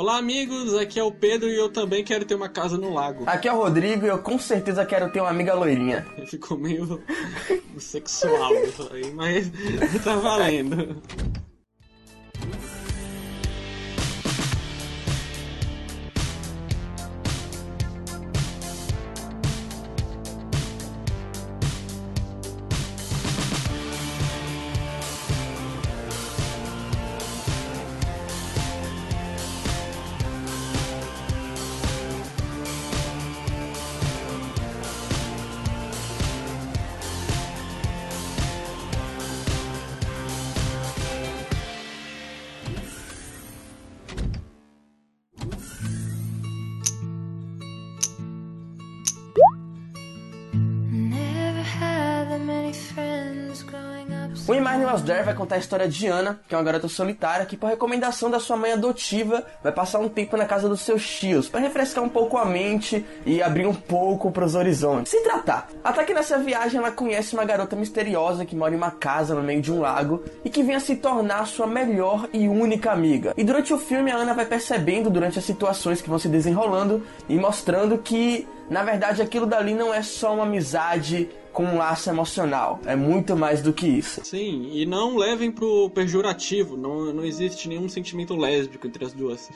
Olá, amigos, aqui é o Pedro e eu também quero ter uma casa no lago. Aqui é o Rodrigo e eu com certeza quero ter uma amiga loirinha. Ficou meio sexual isso aí, mas tá valendo. O In Mine Was There vai contar a história de Ana, que é uma garota solitária que, por recomendação da sua mãe adotiva, vai passar um tempo na casa dos seus tios para refrescar um pouco a mente e abrir um pouco para os horizontes. Se tratar. Até que nessa viagem ela conhece uma garota misteriosa que mora em uma casa no meio de um lago e que vem a se tornar sua melhor e única amiga. E durante o filme a Ana vai percebendo durante as situações que vão se desenrolando e mostrando que na verdade aquilo dali não é só uma amizade com um laço emocional. É muito mais do que isso. Sim, e não levem pro pejorativo. Não, não existe nenhum sentimento lésbico entre as duas.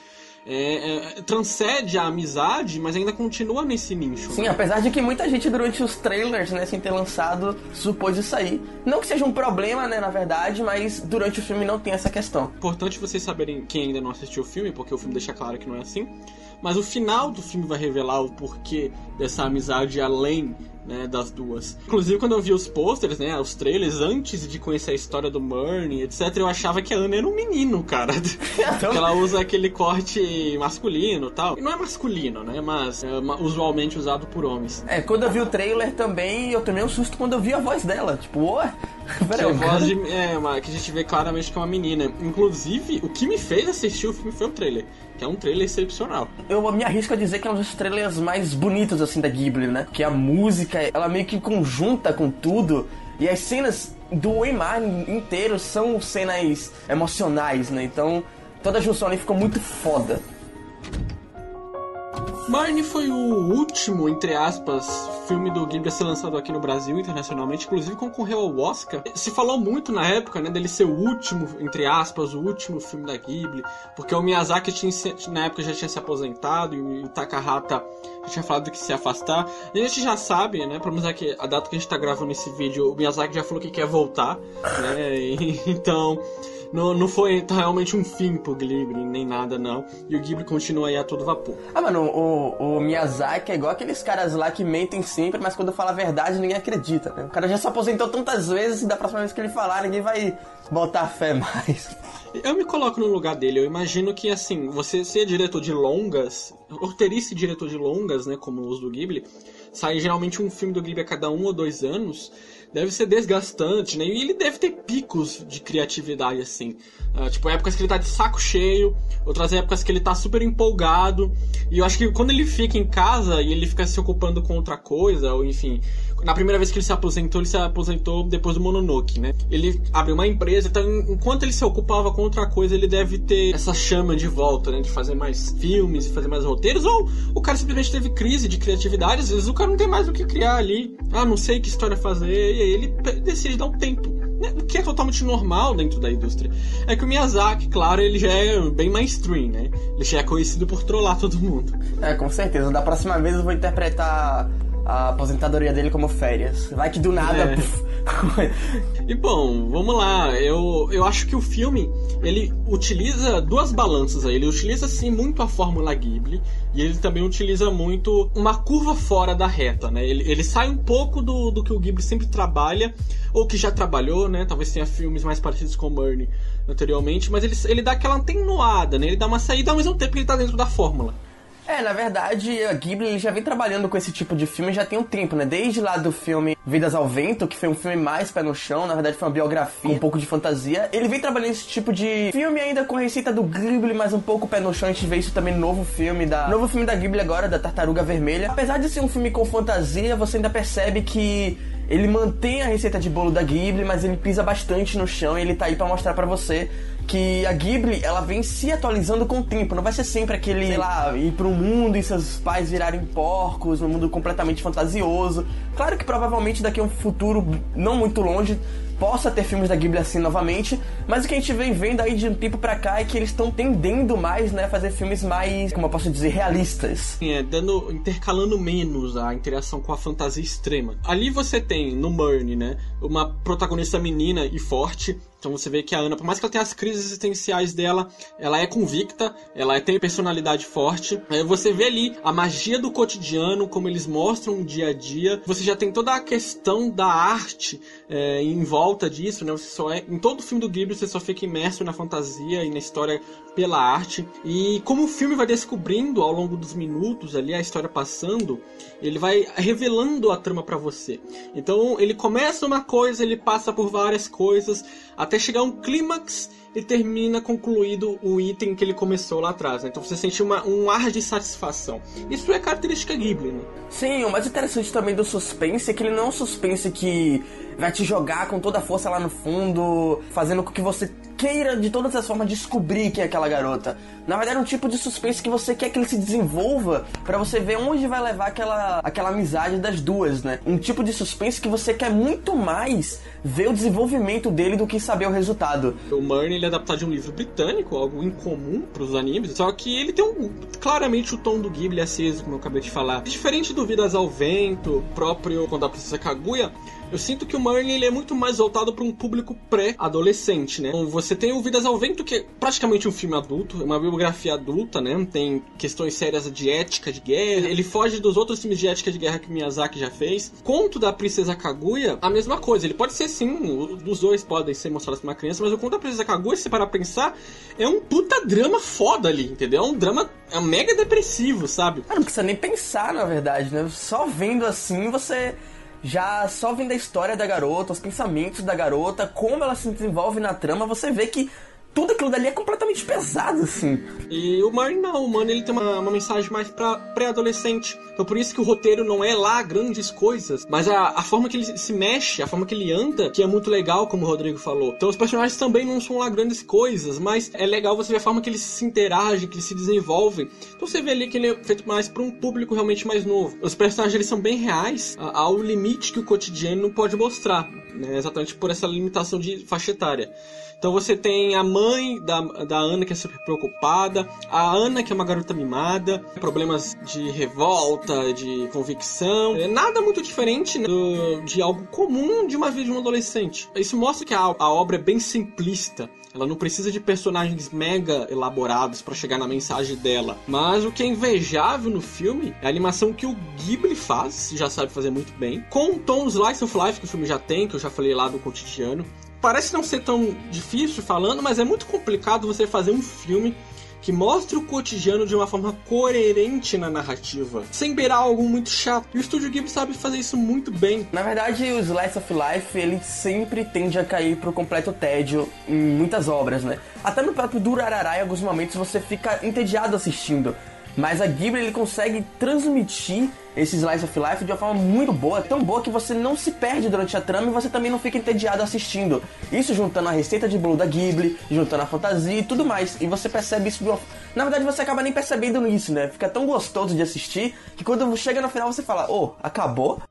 É, é, transcende a amizade, mas ainda continua nesse nicho. Sim, né? apesar de que muita gente durante os trailers, né, sem ter lançado, supôs isso aí. Não que seja um problema, né, na verdade, mas durante o filme não tem essa questão. Importante vocês saberem quem ainda não assistiu o filme, porque o filme deixa claro que não é assim. Mas o final do filme vai revelar o porquê dessa amizade além né, das duas. Inclusive, quando eu vi os posters, né, os trailers, antes de conhecer a história do Murney, etc., eu achava que a Ana era um menino, cara. Então... ela usa aquele corte masculino tal. E não é masculino, né, mas é usualmente usado por homens. É, quando eu vi o trailer também, eu tomei um susto quando eu vi a voz dela. Tipo, ué... Peraí, que, voz de, é, uma, que a gente vê claramente que é uma menina. Inclusive, o que me fez assistir o filme foi o trailer. Que é um trailer excepcional. Eu me arrisco a dizer que é um dos trailers mais bonitos, assim, da Ghibli, né? Que a música, ela meio que conjunta com tudo. E as cenas do Weimar inteiro são cenas emocionais, né? Então, toda a junção ali ficou muito foda. Marnie foi o último, entre aspas, filme do Ghibli a ser lançado aqui no Brasil internacionalmente, inclusive concorreu ao Oscar. Se falou muito na época, né, dele ser o último, entre aspas, o último filme da Ghibli, porque o Miyazaki tinha, na época já tinha se aposentado e o Takahata já tinha falado que se afastar. E a gente já sabe, né, pelo menos aqui, a data que a gente tá gravando esse vídeo, o Miyazaki já falou que quer voltar, né, e, então não, não foi tá realmente um fim pro Ghibli, nem nada não. E o Ghibli continua aí a todo vapor. Ah, mano, o, o Miyazaki é igual aqueles caras lá que mentem sempre, mas quando fala a verdade ninguém acredita, né? O cara já se aposentou tantas vezes e da próxima vez que ele falar ninguém vai botar fé mais. Eu me coloco no lugar dele, eu imagino que assim, você ser diretor de longas, roteirista e diretor de longas, né, como os do Ghibli, sai geralmente um filme do Ghibli a cada um ou dois anos deve ser desgastante, né? E ele deve ter picos de criatividade, assim. Uh, tipo, épocas que ele tá de saco cheio, outras épocas que ele tá super empolgado. E eu acho que quando ele fica em casa e ele fica se ocupando com outra coisa, ou enfim, na primeira vez que ele se aposentou, ele se aposentou depois do Mononoke, né? Ele abriu uma empresa, então enquanto ele se ocupava com outra coisa, ele deve ter essa chama de volta, né? De fazer mais filmes, fazer mais roteiros, ou o cara simplesmente teve crise de criatividade, às vezes o cara não tem mais o que criar ali. Ah, não sei que história fazer, e ele decide dar um tempo né? o que é totalmente normal dentro da indústria. É que o Miyazaki, claro, ele já é bem mainstream, né? Ele já é conhecido por trollar todo mundo. É, com certeza. Da próxima vez eu vou interpretar a aposentadoria dele como férias. Vai que do nada. É. e bom, vamos lá. Eu, eu acho que o filme ele utiliza duas balanças aí. Ele utiliza sim muito a fórmula Ghibli e ele também utiliza muito uma curva fora da reta, né? Ele, ele sai um pouco do, do que o Ghibli sempre trabalha ou que já trabalhou, né? Talvez tenha filmes mais parecidos com Murney anteriormente, mas ele, ele dá aquela atenuada, né? Ele dá uma saída ao mesmo tempo que ele tá dentro da fórmula. É, na verdade, a Ghibli já vem trabalhando com esse tipo de filme já tem um tempo, né? Desde lá do filme Vidas ao Vento, que foi um filme mais pé no chão, na verdade foi uma biografia um pouco de fantasia. Ele vem trabalhando esse tipo de filme ainda com a receita do Ghibli, mas um pouco pé no chão. A gente vê isso também no novo filme da... Novo filme da Ghibli agora, da Tartaruga Vermelha. Apesar de ser um filme com fantasia, você ainda percebe que ele mantém a receita de bolo da Ghibli, mas ele pisa bastante no chão e ele tá aí para mostrar para você que a Ghibli, ela vem se atualizando com o tempo. Não vai ser sempre aquele, sei lá, ir pro mundo e seus pais virarem porcos, um mundo completamente fantasioso. Claro que provavelmente daqui a um futuro não muito longe possa ter filmes da Ghibli assim novamente, mas o que a gente vem vendo aí de um tempo pra cá é que eles estão tendendo mais, né, a fazer filmes mais, como eu posso dizer, realistas. É, dando, intercalando menos a interação com a fantasia extrema. Ali você tem, no Murney, né, uma protagonista menina e forte, então você vê que a Ana, por mais que ela tenha as crises existenciais dela, ela é convicta, ela tem personalidade forte. Aí você vê ali a magia do cotidiano, como eles mostram o dia a dia. Você já tem toda a questão da arte é, em volta disso, né? Você só é, em todo filme do Ghibli você só fica imerso na fantasia e na história pela arte. E como o filme vai descobrindo ao longo dos minutos ali a história passando, ele vai revelando a trama para você. Então ele começa uma coisa, ele passa por várias coisas até chegar um clímax e termina concluído o item que ele começou lá atrás. Né? Então você sente uma, um ar de satisfação. Isso é característica Ghibli, né? Sim, o mais interessante também do suspense é que ele não é um suspense que vai te jogar com toda a força lá no fundo, fazendo com que você queira de todas as formas descobrir quem é aquela garota. Na verdade, é um tipo de suspense que você quer que ele se desenvolva para você ver onde vai levar aquela, aquela amizade das duas, né? Um tipo de suspense que você quer muito mais ver o desenvolvimento dele do que saber o resultado. O Murney ele é adaptado de um livro britânico, algo incomum para os animes, só que ele tem um, claramente o tom do Ghibli aceso, como eu acabei de falar. Diferente do Vidas ao Vento, próprio quando a Princesa Kaguya, eu sinto que o Marley ele é muito mais voltado para um público pré-adolescente, né? Então, você tem o Vidas ao Vento, que é praticamente um filme adulto, é uma biografia adulta, né? Tem questões sérias de ética de guerra. Ele foge dos outros filmes de ética de guerra que Miyazaki já fez. Conto da Princesa Kaguya, a mesma coisa. Ele pode ser sim, os dois podem ser mostrados pra uma criança, mas o conto da Princesa Kaguya, se para pensar, é um puta drama foda ali, entendeu? É um drama é mega depressivo, sabe? Não precisa nem pensar, na verdade, né? Só vendo assim, você já só vendo a história da garota, os pensamentos da garota, como ela se desenvolve na trama, você vê que tudo aquilo dali é completamente pesado, assim. E o Marnie não, o Marnie ele tem uma, uma mensagem mais pra pré-adolescente. Então por isso que o roteiro não é lá grandes coisas, mas a, a forma que ele se mexe, a forma que ele anda, que é muito legal, como o Rodrigo falou. Então os personagens também não são lá grandes coisas, mas é legal você ver a forma que eles se interagem, que eles se desenvolvem. Então você vê ali que ele é feito mais para um público realmente mais novo. Os personagens eles são bem reais ao limite que o cotidiano pode mostrar, né? exatamente por essa limitação de faixa etária. Então você tem a mãe da, da Ana que é super preocupada, a Ana que é uma garota mimada, problemas de revolta, de convicção. É nada muito diferente né, do, de algo comum de uma vida de um adolescente. Isso mostra que a, a obra é bem simplista. Ela não precisa de personagens mega elaborados para chegar na mensagem dela. Mas o que é invejável no filme é a animação que o Ghibli faz, já sabe fazer muito bem, com tom slice of life que o filme já tem, que eu já falei lá do cotidiano parece não ser tão difícil falando, mas é muito complicado você fazer um filme que mostre o cotidiano de uma forma coerente na narrativa, sem beirar algo muito chato. E o Estúdio Ghibli sabe fazer isso muito bem. Na verdade, o Slice of Life, ele sempre tende a cair pro completo tédio em muitas obras, né? Até no próprio Durarara, em alguns momentos, você fica entediado assistindo. Mas a Ghibli ele consegue transmitir esse slice of life de uma forma muito boa, tão boa que você não se perde durante a trama e você também não fica entediado assistindo. Isso juntando a receita de bolo da Ghibli, juntando a fantasia e tudo mais. E você percebe isso de uma... Na verdade, você acaba nem percebendo isso, né? Fica tão gostoso de assistir que quando chega no final você fala, oh, acabou?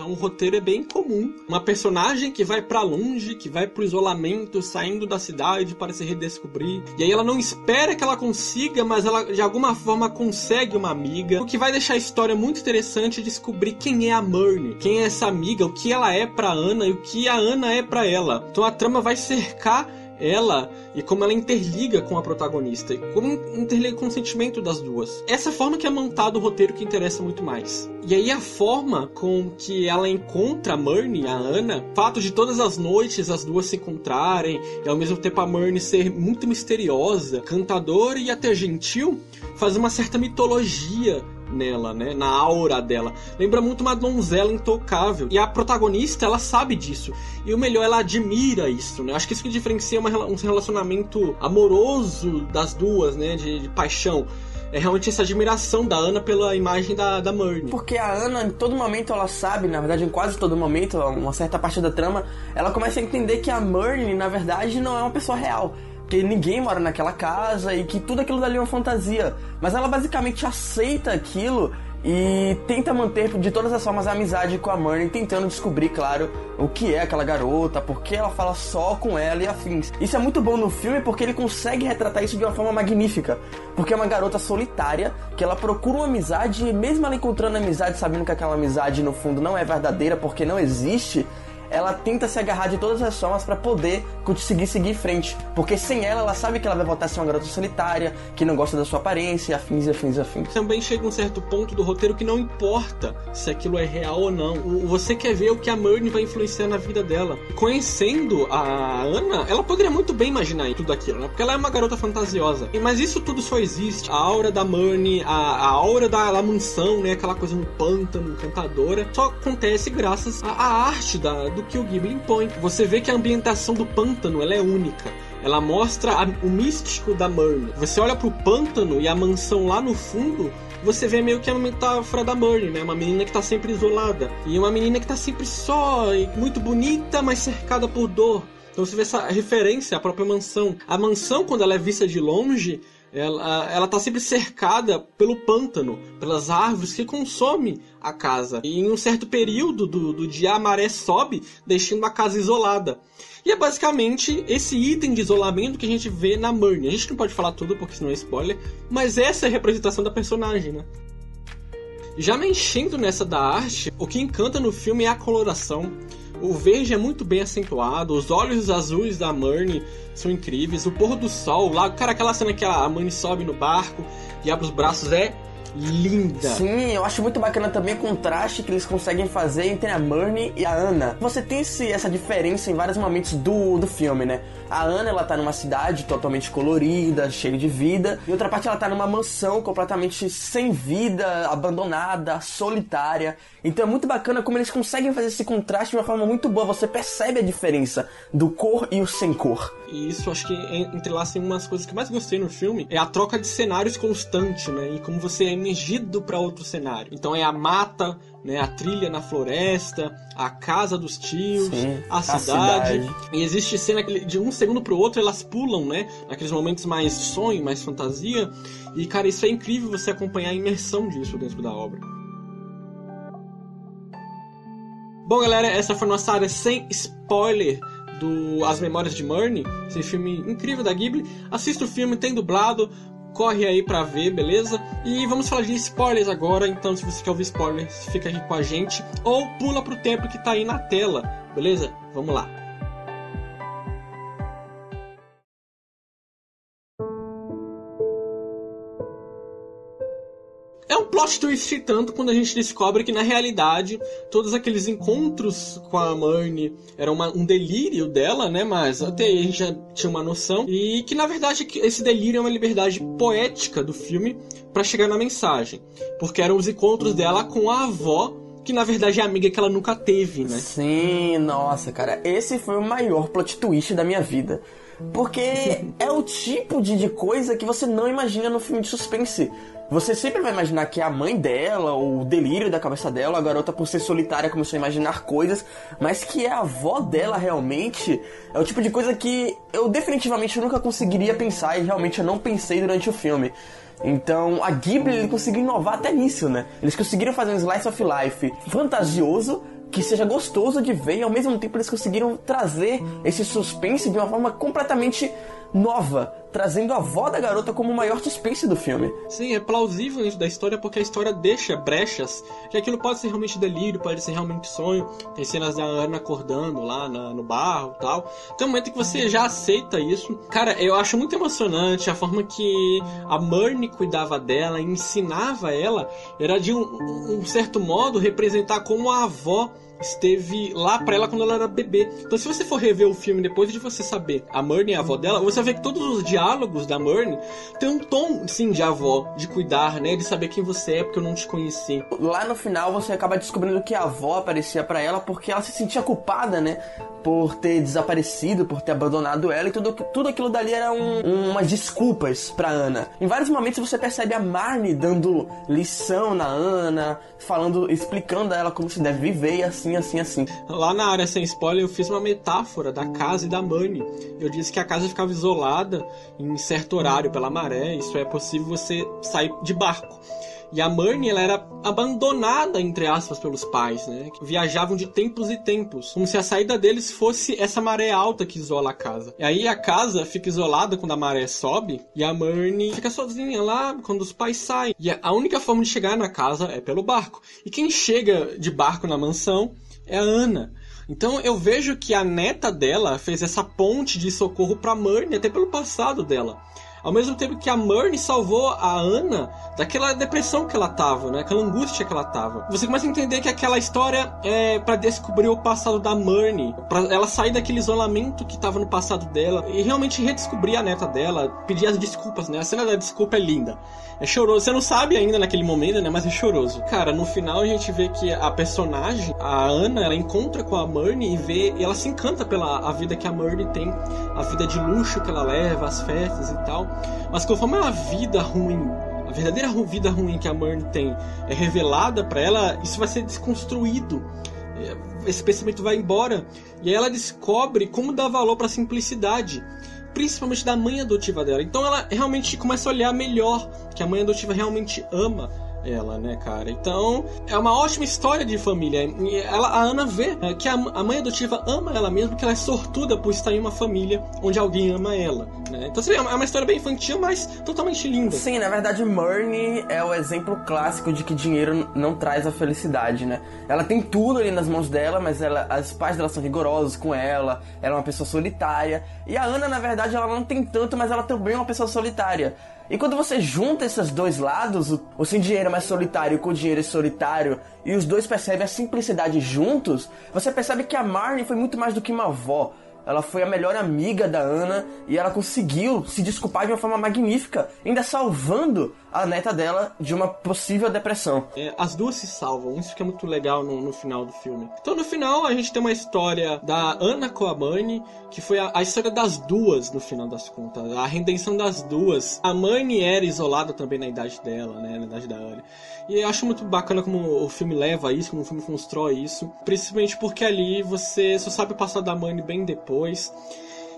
Então o roteiro é bem comum. Uma personagem que vai para longe, que vai pro isolamento, saindo da cidade para se redescobrir. E aí ela não espera que ela consiga, mas ela de alguma forma consegue uma amiga. O que vai deixar a história muito interessante é descobrir quem é a Murney, quem é essa amiga, o que ela é para Ana e o que a Ana é para ela. Então a trama vai cercar ela e como ela interliga com a protagonista e como interliga com o sentimento das duas. Essa forma que é montado o roteiro que interessa muito mais. E aí a forma com que ela encontra a Murney, a Ana, fato de todas as noites as duas se encontrarem e ao mesmo tempo a Murney ser muito misteriosa, cantadora e até gentil, faz uma certa mitologia nela, né? Na aura dela. Lembra muito uma donzela intocável. E a protagonista, ela sabe disso. E o melhor, ela admira isso, né? Acho que isso que diferencia uma, um relacionamento amoroso das duas, né? De, de paixão é realmente essa admiração da Ana pela imagem da, da Marnie. Porque a Ana, em todo momento, ela sabe, na verdade, em quase todo momento, uma certa parte da trama, ela começa a entender que a Marnie, na verdade, não é uma pessoa real que ninguém mora naquela casa e que tudo aquilo dali é uma fantasia. Mas ela basicamente aceita aquilo e tenta manter de todas as formas a amizade com a Marnie, tentando descobrir, claro, o que é aquela garota, porque ela fala só com ela e afins. Isso é muito bom no filme porque ele consegue retratar isso de uma forma magnífica, porque é uma garota solitária que ela procura uma amizade e mesmo ela encontrando amizade, sabendo que aquela amizade no fundo não é verdadeira porque não existe, ela tenta se agarrar de todas as formas para poder conseguir seguir em frente. Porque sem ela, ela sabe que ela vai voltar a ser uma garota solitária, que não gosta da sua aparência, afins, afins, afins. Também chega um certo ponto do roteiro que não importa se aquilo é real ou não. Você quer ver o que a Marnie vai influenciar na vida dela. Conhecendo a Ana, ela poderia muito bem imaginar tudo aquilo, né? Porque ela é uma garota fantasiosa. Mas isso tudo só existe. A aura da Marnie, a, a aura da, da mansão, né? Aquela coisa no pântano, encantadora, só acontece graças à, arte da, do que o Ghibli impõe. Você vê que a ambientação do pântano ela é única. Ela mostra a, o místico da Marnie. Você olha pro pântano e a mansão lá no fundo, você vê meio que a metáfora da Marnie, né? Uma menina que tá sempre isolada. E uma menina que tá sempre só, e muito bonita, mas cercada por dor. Então você vê essa referência à própria mansão. A mansão, quando ela é vista de longe, ela, ela tá sempre cercada pelo pântano, pelas árvores que consomem a casa. E em um certo período do, do dia a maré sobe, deixando a casa isolada. E é basicamente esse item de isolamento que a gente vê na Marnie. A gente não pode falar tudo porque senão é spoiler, mas essa é a representação da personagem, né? Já me enchendo nessa da arte, o que encanta no filme é a coloração. O verde é muito bem acentuado, os olhos azuis da Marnie são incríveis, o pôr do sol lá, cara, aquela cena que a Marnie sobe no barco e abre os braços é linda. Sim, eu acho muito bacana também o contraste que eles conseguem fazer entre a Marnie e a Ana. Você tem esse, essa diferença em vários momentos do, do filme, né? A Ana, ela tá numa cidade totalmente colorida, cheia de vida, e outra parte ela tá numa mansão completamente sem vida, abandonada, solitária. Então é muito bacana como eles conseguem fazer esse contraste de uma forma muito boa. Você percebe a diferença do cor e o sem cor. E isso acho que entrelaça em umas coisas que mais gostei no filme é a troca de cenários constante, né? E como você é emergido para outro cenário. Então é a mata, né, a trilha na floresta, a casa dos tios, Sim, a, cidade. cidade. E existe cena que de um segundo pro outro elas pulam, né? Naqueles momentos mais sonho, mais fantasia. E cara, isso é incrível você acompanhar a imersão disso dentro da obra. Bom, galera, essa foi nossa área sem spoiler do As Memórias de Marnie, esse filme incrível da Ghibli. Assista o filme, tem dublado, corre aí pra ver, beleza? E vamos falar de spoilers agora, então se você quer ouvir spoilers, fica aqui com a gente ou pula pro tempo que tá aí na tela, beleza? Vamos lá. Plot twist tanto quando a gente descobre que na realidade todos aqueles encontros com a Marnie eram uma, um delírio dela, né? Mas até aí a gente já tinha uma noção. E que na verdade esse delírio é uma liberdade poética do filme para chegar na mensagem. Porque eram os encontros dela com a avó que na verdade é a amiga que ela nunca teve, né? Sim, nossa, cara, esse foi o maior plot twist da minha vida. Porque é o tipo de, de coisa que você não imagina no filme de suspense. Você sempre vai imaginar que é a mãe dela, o delírio da cabeça dela, a garota por ser solitária começou a imaginar coisas, mas que é a avó dela realmente, é o tipo de coisa que eu definitivamente nunca conseguiria pensar e realmente eu não pensei durante o filme. Então, a Ghibli ele conseguiu inovar até nisso, né? Eles conseguiram fazer um slice of life fantasioso, que seja gostoso de ver e ao mesmo tempo eles conseguiram trazer esse suspense de uma forma completamente nova, trazendo a avó da garota como o maior suspense do filme. Sim, é plausível isso da história porque a história deixa brechas que aquilo pode ser realmente delírio, pode ser realmente sonho. Tem cenas da Ana acordando lá na, no barro e tal. Tem um momento que você já aceita isso. Cara, eu acho muito emocionante a forma que a Marnie cuidava dela, ensinava ela, era de um, um certo modo representar como a avó esteve lá para ela quando ela era bebê. Então, se você for rever o filme depois de você saber a Murney, a avó dela, você vai ver que todos os diálogos da Murney tem um tom, sim, de avó, de cuidar, né? De saber quem você é, porque eu não te conheci. Lá no final, você acaba descobrindo que a avó aparecia para ela porque ela se sentia culpada, né? por ter desaparecido, por ter abandonado ela e tudo, tudo aquilo dali era um, umas desculpas pra Ana. Em vários momentos você percebe a Marnie dando lição na Ana, falando, explicando a ela como se deve viver e assim, assim, assim. Lá na área sem spoiler eu fiz uma metáfora da casa e da Marnie. Eu disse que a casa ficava isolada em certo horário pela maré, isso é possível você sair de barco. E a Marnie, ela era abandonada, entre aspas, pelos pais, né? Que viajavam de tempos e tempos. Como se a saída deles fosse essa maré alta que isola a casa. E aí a casa fica isolada quando a maré sobe. E a Marnie fica sozinha lá quando os pais saem. E a única forma de chegar na casa é pelo barco. E quem chega de barco na mansão é a Ana. Então eu vejo que a neta dela fez essa ponte de socorro para Marnie até pelo passado dela. Ao mesmo tempo que a Murney salvou a Ana daquela depressão que ela tava, né? Aquela angústia que ela tava. Você começa a entender que aquela história é para descobrir o passado da Murney, para ela sair daquele isolamento que tava no passado dela e realmente redescobrir a neta dela, pedir as desculpas, né? A cena da desculpa é linda. É choroso. Você não sabe ainda naquele momento, né? Mas é choroso. Cara, no final a gente vê que a personagem, a Ana, ela encontra com a Murney e vê, e ela se encanta pela a vida que a Murney tem, a vida de luxo que ela leva, as festas e tal. Mas conforme a vida ruim, a verdadeira vida ruim que a Murney tem é revelada para ela, isso vai ser desconstruído. É, esse pensamento vai embora e aí ela descobre como dar valor para a simplicidade principalmente da mãe adotiva dela. Então ela realmente começa a olhar melhor que a mãe adotiva realmente ama ela, né, cara? Então, é uma ótima história de família. E ela, a Ana vê é, que a, mãe adotiva ama ela mesmo, que ela é sortuda por estar em uma família onde alguém ama ela, né? Então, você vê, é uma história bem infantil, mas totalmente linda. Sim, na verdade, Murney é o exemplo clássico de que dinheiro não traz a felicidade, né? Ela tem tudo ali nas mãos dela, mas ela, as pais dela são rigorosos com ela, ela é uma pessoa solitária. E a Ana, na verdade, ela não tem tanto, mas ela também é uma pessoa solitária. E quando você junta esses dois lados, o, o sem dinheiro é mais solitário com o dinheiro solitário, e os dois percebem a simplicidade juntos, você percebe que a Marnie foi muito mais do que uma avó. Ela foi a melhor amiga da Ana e ela conseguiu se desculpar de uma forma magnífica, ainda salvando a neta dela de uma possível depressão. É, as duas se salvam, isso que é muito legal no, no, final do filme. Então no final a gente tem uma história da Ana com a Mani, que foi a, a, história das duas no final das contas, a redenção das duas. A Mani era isolada também na idade dela, né, na idade da Ana. E eu acho muito bacana como o filme leva isso, como o filme constrói isso, principalmente porque ali você só sabe o passado da Mani bem depois.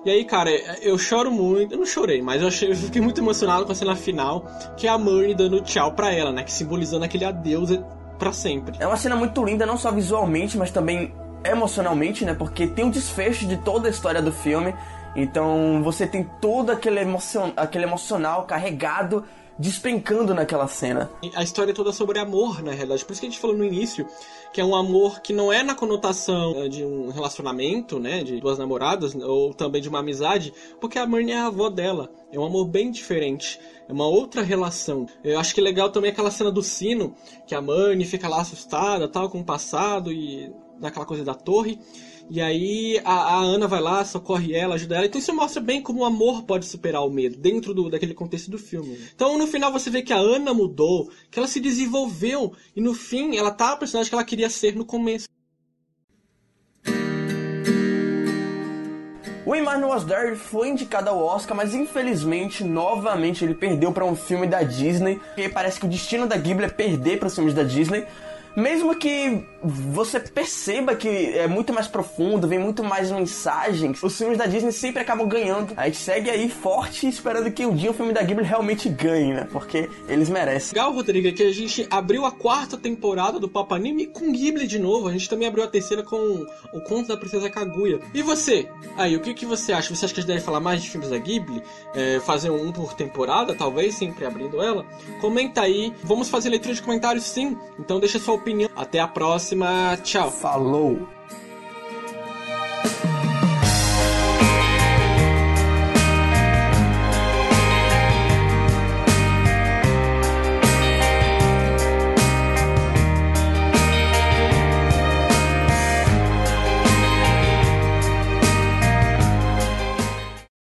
E aí, cara, eu choro muito. Eu não chorei, mas eu, achei, eu fiquei muito emocionado com a cena final, que é a Murney dando tchau pra ela, né? Que simbolizando aquele adeus para sempre. É uma cena muito linda, não só visualmente, mas também emocionalmente, né? Porque tem um desfecho de toda a história do filme. Então você tem todo aquele, emocion... aquele emocional carregado despencando naquela cena. A história é toda sobre amor, na realidade. Por isso que a gente falou no início que é um amor que não é na conotação eh, de um relacionamento, né, de duas namoradas, ou também de uma amizade, porque a Marnie é a avó dela. É um amor bem diferente. É uma outra relação. Eu acho que legal também aquela cena do sino, que a Marnie fica lá assustada, tal, com o passado e daquela coisa da torre. E aí a, a, Ana vai lá, socorre ela, ajuda ela. Então isso mostra bem como o amor pode superar o medo dentro do, daquele contexto do filme. Então no final você vê que a Ana mudou, que ela se desenvolveu e no fim ela tá a personagem que ela queria ser no começo. O Emmanuel Was There foi indicado ao Oscar, mas infelizmente, novamente, ele perdeu para um filme da Disney. E parece que o destino da Ghibli é perder para os filmes da Disney mesmo que você perceba que é muito mais profundo, vem muito mais mensagens, os filmes da Disney sempre acabam ganhando. A gente segue aí forte esperando que um dia o filme da Ghibli realmente ganhe, né? Porque eles merecem. Legal, Rodrigo, é que a gente abriu a quarta temporada do Papo Anime com Ghibli de novo. A gente também abriu a terceira com o Conto da Princesa Kaguya. E você? Aí, o que, que você acha? Você acha que a gente deve falar mais de filmes da Ghibli? É, fazer um por temporada, talvez, sempre abrindo ela? Comenta aí. Vamos fazer leitura de comentários sim. Então deixa sua opinião. Até a próxima. Tchau. Falou.